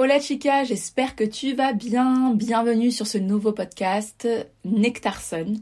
Hola chica, j'espère que tu vas bien. Bienvenue sur ce nouveau podcast Nectarson.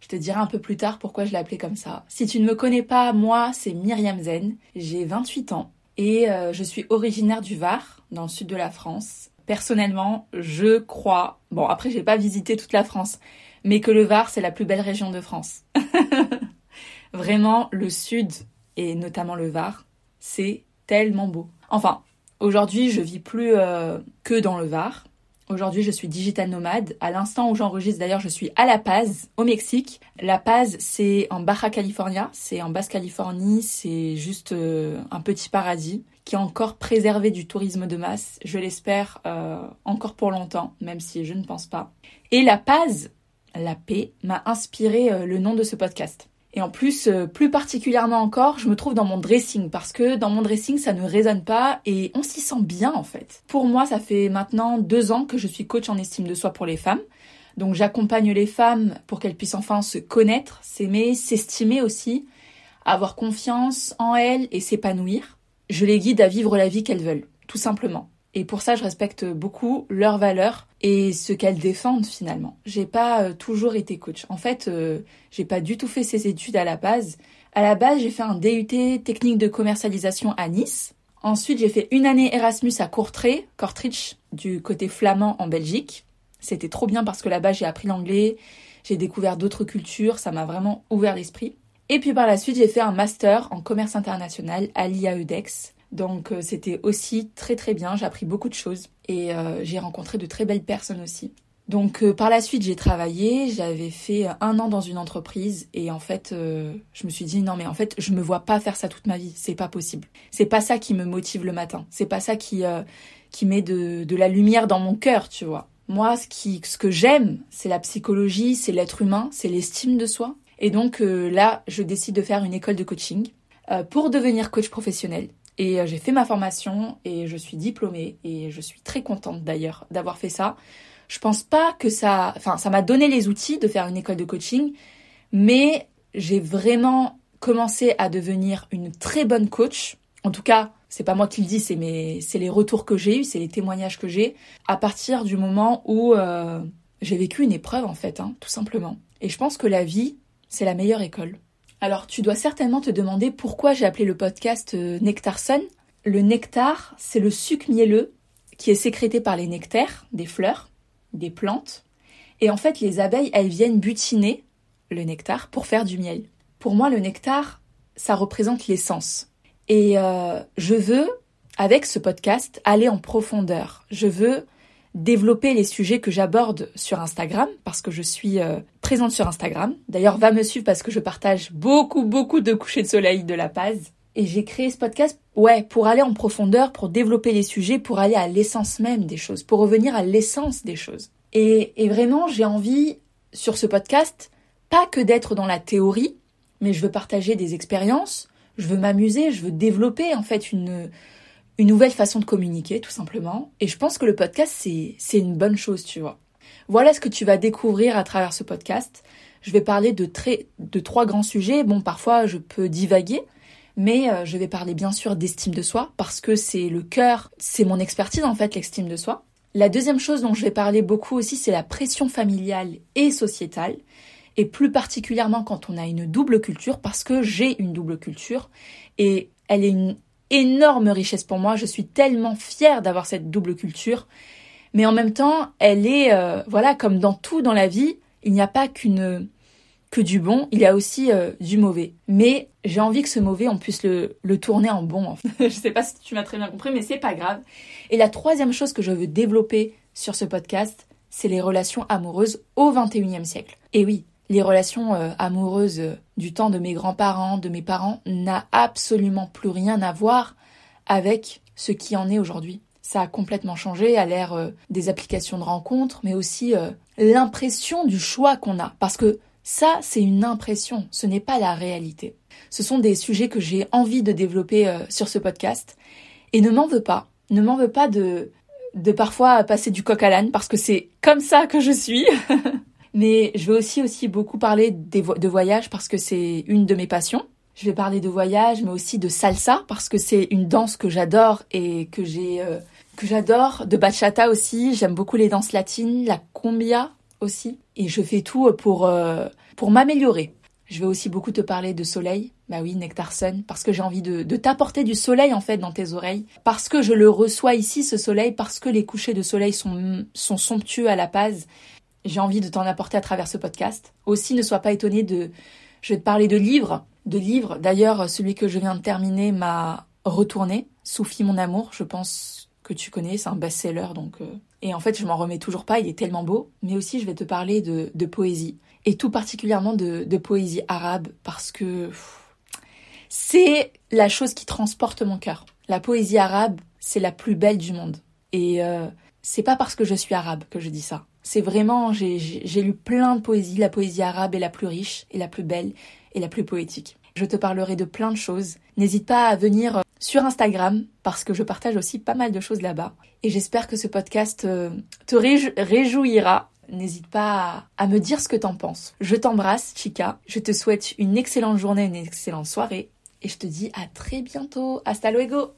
Je te dirai un peu plus tard pourquoi je l'ai appelé comme ça. Si tu ne me connais pas, moi c'est Myriam Zen, j'ai 28 ans et euh, je suis originaire du Var, dans le sud de la France. Personnellement, je crois, bon après j'ai pas visité toute la France, mais que le Var c'est la plus belle région de France. Vraiment, le sud et notamment le Var, c'est tellement beau. Enfin, Aujourd'hui, je vis plus euh, que dans le Var. Aujourd'hui, je suis digital nomade. À l'instant où j'enregistre, d'ailleurs, je suis à La Paz, au Mexique. La Paz, c'est en Baja California, c'est en Basse-Californie, c'est juste euh, un petit paradis qui est encore préservé du tourisme de masse. Je l'espère euh, encore pour longtemps, même si je ne pense pas. Et La Paz, la paix, m'a inspiré le nom de ce podcast. Et en plus, euh, plus particulièrement encore, je me trouve dans mon dressing parce que dans mon dressing, ça ne résonne pas et on s'y sent bien en fait. Pour moi, ça fait maintenant deux ans que je suis coach en estime de soi pour les femmes. Donc j'accompagne les femmes pour qu'elles puissent enfin se connaître, s'aimer, s'estimer aussi, avoir confiance en elles et s'épanouir. Je les guide à vivre la vie qu'elles veulent, tout simplement. Et pour ça, je respecte beaucoup leurs valeurs et ce qu'elles défendent finalement. J'ai pas euh, toujours été coach. En fait, euh, j'ai pas du tout fait ces études à la base. À la base, j'ai fait un DUT technique de commercialisation à Nice. Ensuite, j'ai fait une année Erasmus à Courtrai, Kortrijk, du côté flamand en Belgique. C'était trop bien parce que là-bas, j'ai appris l'anglais, j'ai découvert d'autres cultures, ça m'a vraiment ouvert l'esprit. Et puis par la suite, j'ai fait un master en commerce international à l'IAEDEX donc euh, c'était aussi très très bien, j'ai appris beaucoup de choses et euh, j'ai rencontré de très belles personnes aussi. Donc euh, par la suite j'ai travaillé, j'avais fait un an dans une entreprise et en fait je me suis dit non mais en fait je me vois pas faire ça toute ma vie, c'est pas possible. C'est pas ça qui me motive le matin, c'est pas ça qui qui met de, de la lumière dans mon cœur, tu vois. Moi ce qui ce que j'aime c'est la psychologie, c'est l'être humain, c'est l'estime de soi. Et donc là je décide de faire une école de coaching pour devenir coach professionnel. Et euh, j'ai fait ma formation et je suis diplômée et je suis très contente d'ailleurs d'avoir fait ça. Je pense pas que ça, enfin, ça m'a donné les outils de faire une école de coaching, mais j'ai vraiment commencé à devenir une très bonne coach. En tout cas, c'est pas moi qui le dis, c'est mes, c'est les retours que j'ai eus, c'est les témoignages que j'ai à partir du moment où euh, j'ai vécu une épreuve en fait, hein, tout simplement. Et je pense que la vie, c'est la meilleure école. Alors tu dois certainement te demander pourquoi j'ai appelé le podcast euh, Nectarson. Le nectar, c'est le sucre mielleux qui est sécrété par les nectaires des fleurs, des plantes. Et en fait, les abeilles, elles viennent butiner le nectar pour faire du miel. Pour moi, le nectar, ça représente l'essence. Et euh, je veux, avec ce podcast, aller en profondeur. Je veux développer les sujets que j'aborde sur Instagram parce que je suis euh, présente sur Instagram. D'ailleurs, va me suivre parce que je partage beaucoup, beaucoup de couchers de soleil de La Paz. Et j'ai créé ce podcast, ouais, pour aller en profondeur, pour développer les sujets, pour aller à l'essence même des choses, pour revenir à l'essence des choses. Et, vraiment, j'ai envie, sur ce podcast, pas que d'être dans la théorie, mais je veux partager des expériences, je veux m'amuser, je veux développer en fait une, une nouvelle façon de communiquer, tout simplement. Et je pense que le podcast, c'est, c'est une bonne chose, tu vois. Voilà ce que tu vas découvrir à travers ce podcast. Je vais parler de, très, trois grands sujets. Bon, parfois, je peux divaguer, mais euh, je vais parler bien sûr d'estime de soi, parce que c'est le cœur, c'est mon expertise en fait, l'estime de soi. La deuxième chose dont je vais parler beaucoup aussi, c'est la pression familiale et sociétale, et plus particulièrement quand on a une double culture, parce que j'ai une double culture, et elle est une énorme richesse pour moi. Je suis tellement fière d'avoir cette double culture. Mais en même temps, elle est, euh, voilà, comme dans tout dans la vie, il n'y a pas qu'une que du bon, il y a aussi euh, du mauvais. Mais j'ai envie que ce mauvais, on puisse le, tourner en bon. En fait. je sais pas si tu m'as très bien compris, mais c'est pas grave. Et la troisième chose que je veux développer sur ce podcast, c'est les relations amoureuses au 21e siècle. Et oui, les relations euh, amoureuses du temps de mes grands-parents, de mes parents, n'a absolument plus rien à voir avec ce qui en est aujourd'hui. Ça a complètement changé à l'ère euh, des applications de rencontres, mais aussi l'impression du choix qu'on a. Parce que ça, c'est une impression, ce n'est pas la réalité. Ce sont des sujets que j'ai envie de développer sur ce podcast. Et ne m'en veux pas. Ne m'en veux pas de, de parfois passer du coq à l'âne, parce que c'est comme ça que je suis. Mais je vais aussi, aussi beaucoup parler de voyage parce que c'est une de mes passions. Je vais parler de voyage, mais aussi de salsa parce que c'est une danse que j'adore et que j'ai euh, que j'adore, de bachata aussi. J'aime beaucoup les danses latines, la cumbia aussi. Et je fais tout pour, euh, pour m'améliorer. Je vais aussi beaucoup te parler de soleil. Bah oui, Nectar Sun, parce que j'ai envie de, de t'apporter du soleil en fait dans tes oreilles. Parce que je le reçois ici, ce soleil, parce que les couchers de soleil sont, sont somptueux à la base. J'ai envie de t'en apporter à travers ce podcast. Aussi, ne sois pas étonné de... Je vais te parler de livres. De livres. D'ailleurs, celui que je viens de terminer m'a retourné. Sophie, mon amour, je pense que tu connais, c'est un best-seller, donc... Euh, et en fait, je m'en remets toujours pas, il est tellement beau. Mais aussi, je vais te parler de, de poésie et tout particulièrement de, poésie arabe parce que c'est la chose qui transporte mon cœur. La poésie arabe, c'est la plus belle du monde. Et euh, c'est pas parce que je suis arabe que je dis ça. C'est vraiment, j'ai lu plein de poésie. La poésie arabe est la plus riche et la plus belle et la plus poétique. Je te parlerai de plein de choses. N'hésite pas à venir sur Instagram parce que je partage aussi pas mal de choses là-bas. Et j'espère que ce podcast euh, te réjouira N'hésite pas à, me dire ce que t'en penses. Je t'embrasse, Chica. Je te souhaite une excellente journée, une excellente soirée. Et je te dis à très bientôt. Hasta luego!